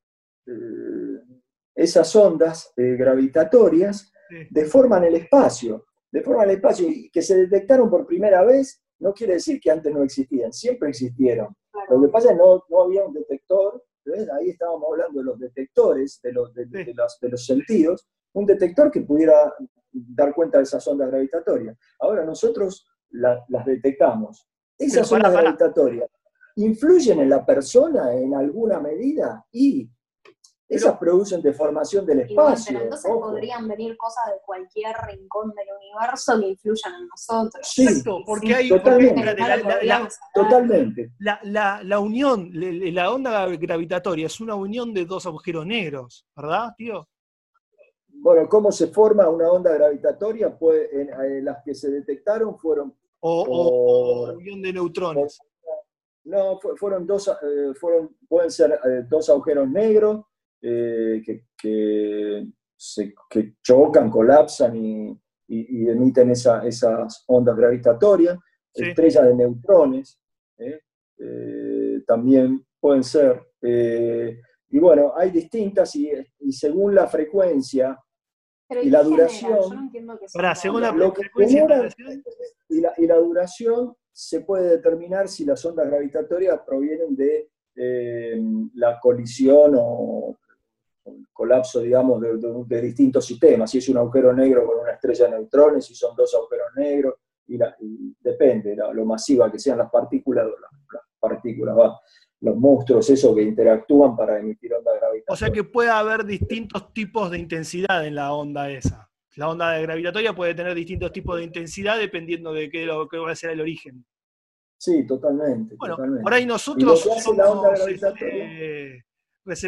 eh, esas ondas eh, gravitatorias Sí. deforman el espacio, deforman el espacio y que se detectaron por primera vez no quiere decir que antes no existían, siempre existieron. Lo que pasa es que no, no había un detector, ¿ves? ahí estábamos hablando de los detectores, de los, de, las- de los sentidos, un detector que pudiera dar cuenta de esas ondas gravitatorias. Ahora nosotros la- las detectamos. Esas ondas gravitatorias influyen en la persona en alguna medida y esas producen deformación del Y bueno, espacio. pero entonces ojo. podrían venir cosas de cualquier rincón del universo que influyan en nosotros. Sí, Exacto, porque Sí, hay totalmente. la, la- la-. Totalmente. la- la- la unión, la onda gravitatoria es una unión de dos agujeros negros, ¿verdad, tío? Bueno, ¿cómo se forma una onda gravitatoria? Pues en, en las que se detectaron fueron, O, o- o Por- unión de neutrones. no, fu- fueron dos, eh, fueron, pueden ser eh, dos agujeros negros eh, que, que se, que chocan, colapsan y, y- y emiten esa- esas ondas gravitatorias, Sí. estrellas de neutrones, ¿eh? Eh, también pueden ser. eh, y bueno, hay distintas y, y según la frecuencia Pero y la duración- y la, duración se puede determinar si las ondas gravitatorias provienen de eh, la colisión o el colapso, digamos, de, de- de distintos sistemas. Si es un agujero negro con una estrella de neutrones, si son dos agujeros negros, y, la- y depende la- lo masiva que sean las partículas, las, las partículas, va, los monstruos, esos que interactúan para emitir ondas gravitatorias. o sea que puede haber distintos tipos de intensidad en la onda esa. La onda gravitatoria puede tener distintos tipos de intensidad dependiendo de qué, lo, qué va a ser el origen. Sí, totalmente. Bueno, totalmente. por ahí nosotros onda somos, gravitatoria- este,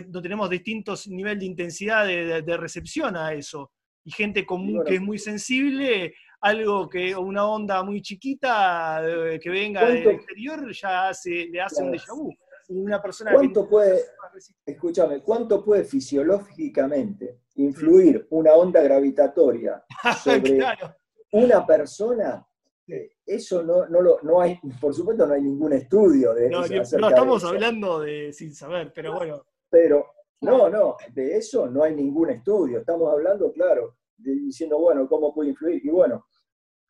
no tenemos distintos niveles de intensidad de, de- de recepción a eso. Y gente común bueno. que es muy sensible, algo que una onda muy chiquita eh, que venga del ¿Cuánto- exterior ya hace, le hace un déjà vu. Una persona ¿Cuánto que puede, escúchame, cuánto puede fisiológicamente influir una onda gravitatoria sobre claro. una persona? Eso no, no, lo, no hay, por supuesto no hay ningún estudio de No, eso, no estamos hablando de sin saber, pero bueno. Pero, no, no, de eso no hay ningún estudio. Estamos hablando, claro, de- diciendo, bueno, ¿cómo puede influir? Y bueno,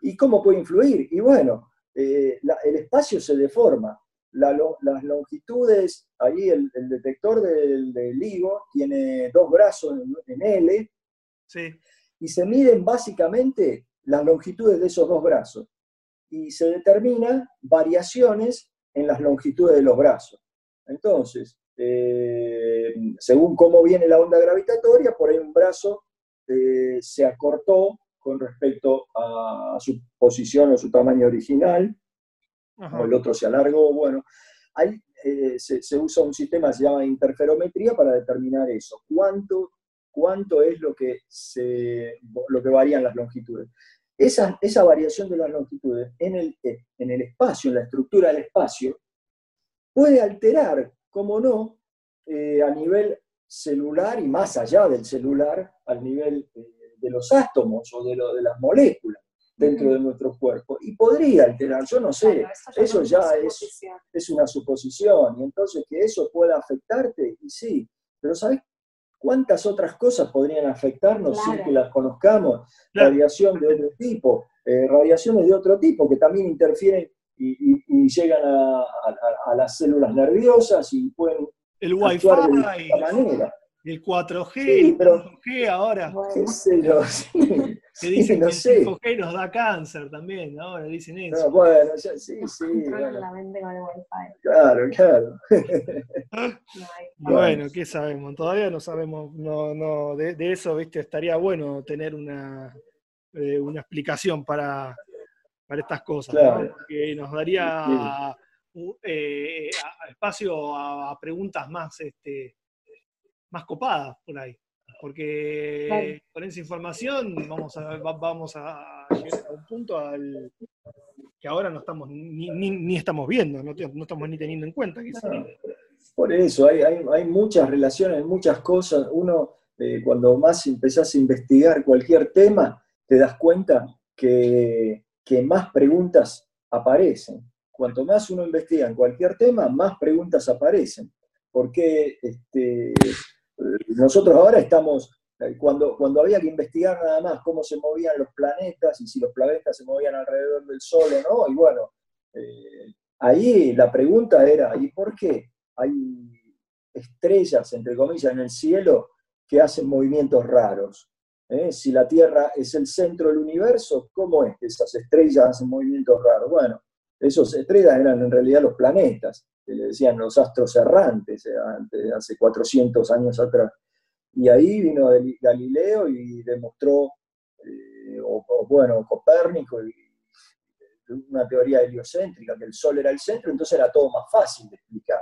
¿y cómo puede influir? Y bueno, eh, la- el espacio se deforma. La lo- las longitudes, ahí el, el detector del, del LIGO tiene dos brazos en, en L Sí. y se miden básicamente las longitudes de esos dos brazos. Y se determinan variaciones en las longitudes de los brazos. Entonces, eh, según cómo viene la onda gravitatoria, por ahí un brazo eh, se acortó con respecto a su posición o su tamaño original, Ajá. o el otro se alargó. Bueno, ahí eh, se, se usa un sistema que se llama interferometría para determinar eso. ¿Cuánto, cuánto es lo que, se, lo que varían las longitudes. Esa, esa variación de las longitudes en el, en el espacio, en la estructura del espacio, puede alterar, como no, eh, a nivel celular y más allá del celular, al nivel eh, de los átomos o de, lo, de las moléculas dentro de nuestro cuerpo. Y podría alterar, yo no sé, eso ya, es, es, una suposición, y entonces que eso pueda afectarte, y sí, pero ¿sabes cuántas otras cosas podrían afectarnos sin que las conozcamos? Radiación de otro tipo, eh, radiaciones de otro tipo que también interfieren y, llegan a, las células nerviosas y pueden el wifi, de manera. El 4G, el 5G ahora. ¿Qué sé yo? que dicen que el 5G nos da cáncer también, ahora dicen eso. bueno, ya, sí, sí. Bueno. la mente con el wifi. Claro, claro. bueno, ¿qué sabemos? Todavía no sabemos no, no, de, eso, ¿viste? Estaría bueno tener una, eh, una explicación para, para estas cosas, claro. que nos daría eh, espacio a, preguntas más, este, más copadas por ahí. Porque con esa información vamos a, vamos a llegar a un punto al que ahora no estamos ni, estamos viendo, no, estamos ni teniendo en cuenta. Por eso, hay, hay, muchas relaciones, muchas cosas. Uno, eh, cuando más empezás a investigar cualquier tema, te das cuenta que, que más preguntas aparecen. Cuanto más uno investiga en cualquier tema, más preguntas aparecen. Porque este, nosotros ahora estamos, eh, cuando, cuando había que investigar nada más cómo se movían los planetas y si los planetas se movían alrededor del Sol o no, y bueno, eh, ahí la pregunta era, ¿y por qué hay estrellas, entre comillas, en el cielo que hacen movimientos raros? ¿Eh? Si la Tierra es el centro del universo, ¿cómo es que esas estrellas hacen movimientos raros? Bueno, esas estrellas eran en realidad los planetas, que le decían los astros errantes, eh, hace 400 años atrás. Y ahí vino Galileo y demostró, eh, o, bueno, Copérnico, y, una teoría heliocéntrica, que el Sol era el centro, entonces era todo más fácil de explicar.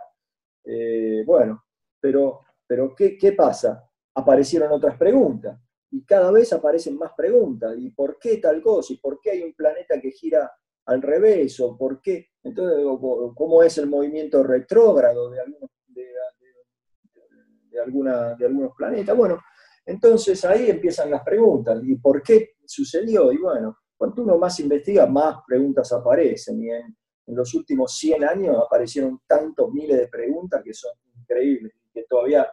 Bueno, pero, pero ¿qué, ¿qué pasa? Aparecieron otras preguntas y cada vez aparecen más preguntas. ¿Y por qué tal cosa? ¿Y por qué hay un planeta que gira al revés, o por qué, entonces, cómo es el movimiento retrógrado de algunos, de, alguna, de algunos planetas. Bueno, entonces ahí empiezan las preguntas, ¿y por qué sucedió? Y bueno, cuanto uno más investiga, más preguntas aparecen, y en, los últimos 100 años aparecieron tantos miles de preguntas que son increíbles, que todavía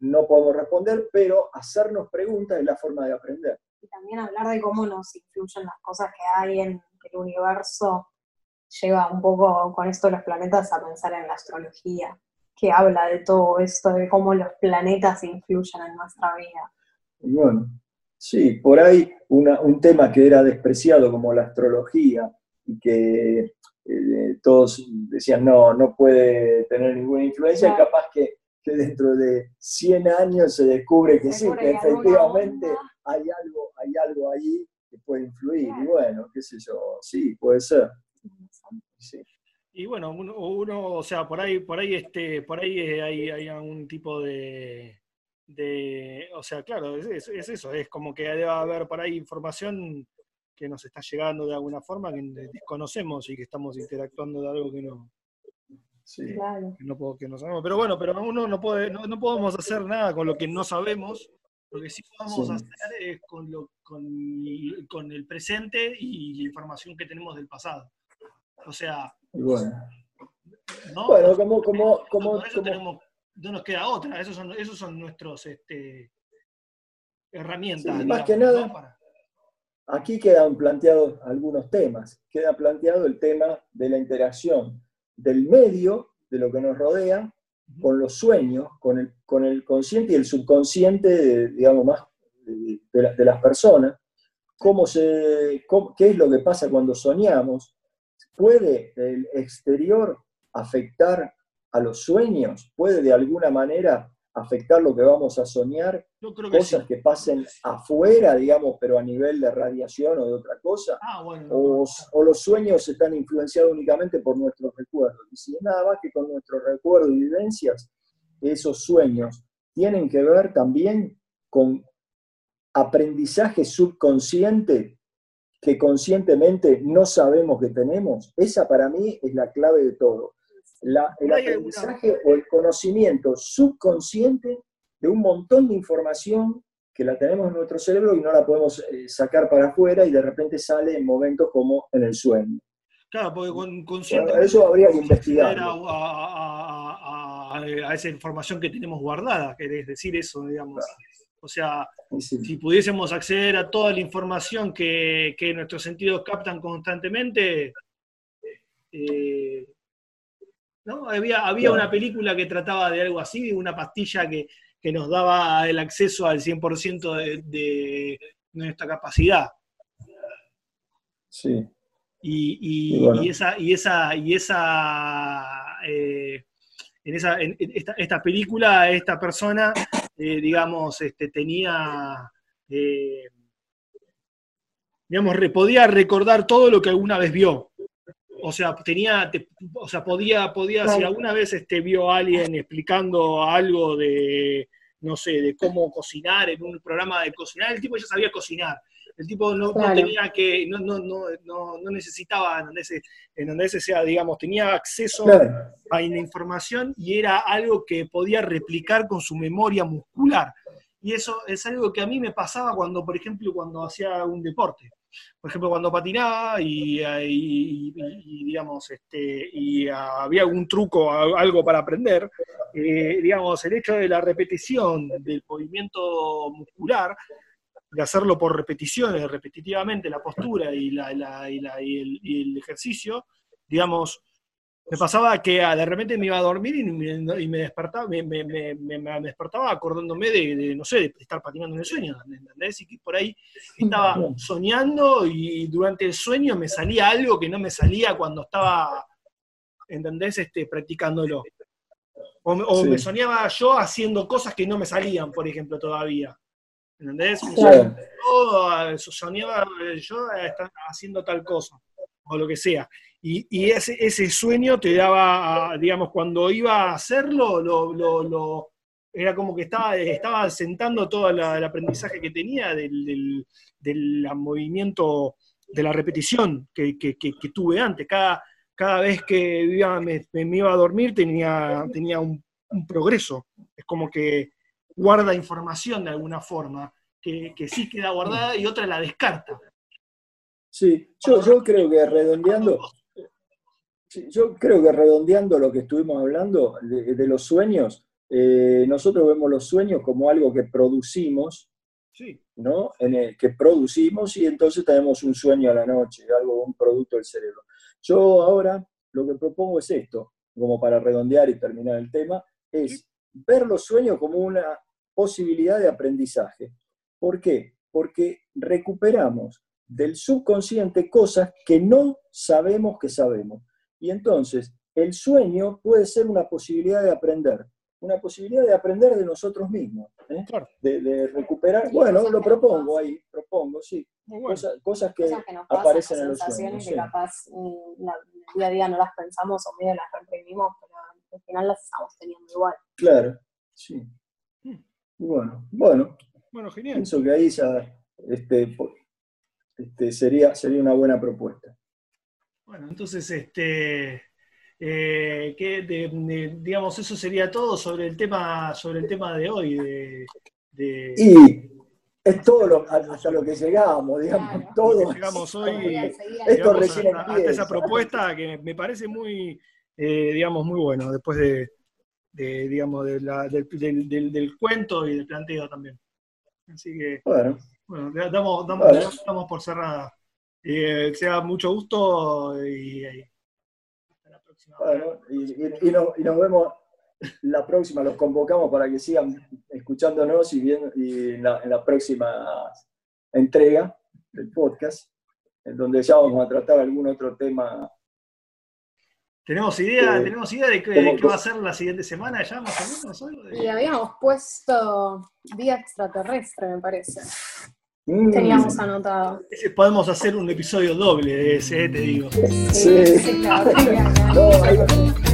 no podemos responder, pero hacernos preguntas es la forma de aprender. Y también hablar de cómo nos influyen las cosas que hay en el universo lleva un poco con esto de los planetas a pensar en la astrología, que habla de todo esto, de cómo los planetas influyen en nuestra vida. Y bueno, sí, por ahí un tema que era despreciado como la astrología y que eh, todos decían no, no puede tener ninguna influencia, capaz que, dentro de 100 años se descubre que sí, que efectivamente hay algo, hay algo ahí que puede influir. Y bueno, qué sé yo, sí, puede ser. Y bueno, uno, o sea, por ahí, por ahí, este, por ahí hay, hay algún tipo de, de, o sea, claro, es, eso, es como que debe haber por ahí información que nos está llegando de alguna forma que desconocemos y que estamos interactuando de algo que no, sí. que no, que no sabemos. Pero bueno, pero uno no puede, no, no podemos hacer nada con lo que no sabemos lo que sí podemos hacer es con, lo, con, con, el presente y la información que tenemos del pasado. O sea. Bueno. ¿no? Bueno, como. como, como, no nos queda otra. Esos son, esos son nuestros este, herramientas. más que nada. Aquí quedan planteados algunos temas. Queda planteado el tema de la interacción del medio, de lo que nos rodea, con los sueños, con el, con el consciente y el subconsciente, digamos, más de, las personas, cómo se, qué es lo que pasa cuando soñamos, ¿puede el exterior afectar a los sueños? ¿Puede de alguna manera afectar lo que vamos a soñar, cosas que pasen afuera, digamos, pero a nivel de radiación o de otra cosa, ah, o, los sueños están influenciados únicamente por nuestros recuerdos. Y si nada más que con nuestros recuerdos y vivencias, esos sueños tienen que ver también con aprendizaje subconsciente que conscientemente no sabemos que tenemos, esa para mí es la clave de todo. La, el aprendizaje o el conocimiento subconsciente de un montón de información que la tenemos en nuestro cerebro y no la podemos eh, sacar para afuera y de repente sale en momentos como en el sueño. Claro, porque con, eso habría que investigar. A, a, esa información que tenemos guardada, es decir, eso, digamos. O sea, si pudiésemos acceder a toda la información que, nuestros sentidos captan constantemente, eh, ¿no? Había, había una película que trataba de algo así, de una pastilla que, nos daba el acceso al 100% de, de nuestra capacidad. Sí. Y, y, esa, y esa, y esa, eh, en esa, en esta, esta, película, esta persona eh, digamos, este, tenía, eh, digamos, podía recordar todo lo que alguna vez vio. O sea, tenía, o sea, podía, podía, si alguna vez este, vio a alguien explicando algo de, no sé, de cómo cocinar en un programa de cocinar, el tipo ya sabía cocinar. El tipo no, tenía que, no, no, no, no necesitaba, en donde ese sea, digamos, tenía acceso a la información y era algo que podía replicar con su memoria muscular. Y eso es algo que a mí me pasaba cuando, por ejemplo, cuando hacía un deporte. Por ejemplo, cuando patinaba y, digamos, este, y había algún truco, algo para aprender, eh, digamos, el hecho de la repetición del movimiento muscular de hacerlo por repeticiones, repetitivamente, la postura y, el, ejercicio, digamos, me pasaba que ah, de repente me iba a dormir y me, despertaba, me, despertaba acordándome de, no sé, de estar patinando en el sueño, ¿entendés? Y que por ahí estaba soñando y durante el sueño me salía algo que no me salía cuando estaba, ¿entendés? Este, practicándolo. O, me soñaba yo haciendo cosas que no me salían, por ejemplo, todavía. ¿Entendés? Yo, soñaba yo haciendo tal cosa, o lo que sea. Y, ese, sueño te daba, digamos, cuando iba a hacerlo, lo, era como que estaba, estaba sentando todo el aprendizaje que tenía del, movimiento, de la repetición que, tuve antes. Cada, cada vez que me, iba a dormir tenía, tenía un progreso. Es como que guarda información de alguna forma, que, sí queda guardada y otra la descarta. Sí, yo, yo creo que redondeando, yo creo que redondeando lo que estuvimos hablando de, los sueños, eh, nosotros vemos los sueños como algo que producimos, ¿no? En el que producimos y entonces tenemos un sueño a la noche, algo, un producto del cerebro. Yo ahora lo que propongo es esto, como para redondear y terminar el tema, es ver los sueños como una posibilidad de aprendizaje. ¿Por qué? Porque recuperamos del subconsciente cosas que no sabemos que sabemos. Y entonces, el sueño puede ser una posibilidad de aprender, una posibilidad de aprender de nosotros mismos, ¿eh? de, recuperar. Bueno, lo propongo ahí, propongo, sí. Cosas, que, aparecen en los sueños. que capaz mm, el día a día no las pensamos o medio las reprimimos, pero al final las estamos teniendo igual. Claro, sí. Hmm. Bueno, bueno, bueno, genial. Pienso que ahí ya este, este, sería, sería una buena propuesta. Bueno, entonces, este, eh, digamos, eso sería todo sobre el tema, sobre el tema de hoy. De, Y es todo lo, hasta lo que llegamos, digamos, todo. Llegamos hoy Esto recién hasta, esa propuesta que me parece muy, eh, digamos, muy bueno, después de, digamos, del, del, cuento y del planteo también. Así que, bueno, bueno damos, damos, por cerrada. Eh, sea mucho gusto y, hasta la próxima. Bueno, y, nos vemos la próxima, los convocamos para que sigan escuchándonos y, viendo, y en, la, próxima entrega del podcast, en donde ya vamos a tratar algún otro tema ¿Tenemos idea, ¿tenemos idea de qué, va a ser la siguiente semana ya más o menos? Y habíamos puesto día extraterrestre, me parece. Mm. Teníamos anotado. podemos hacer un episodio doble de ese, te digo. Sí, sí, claro.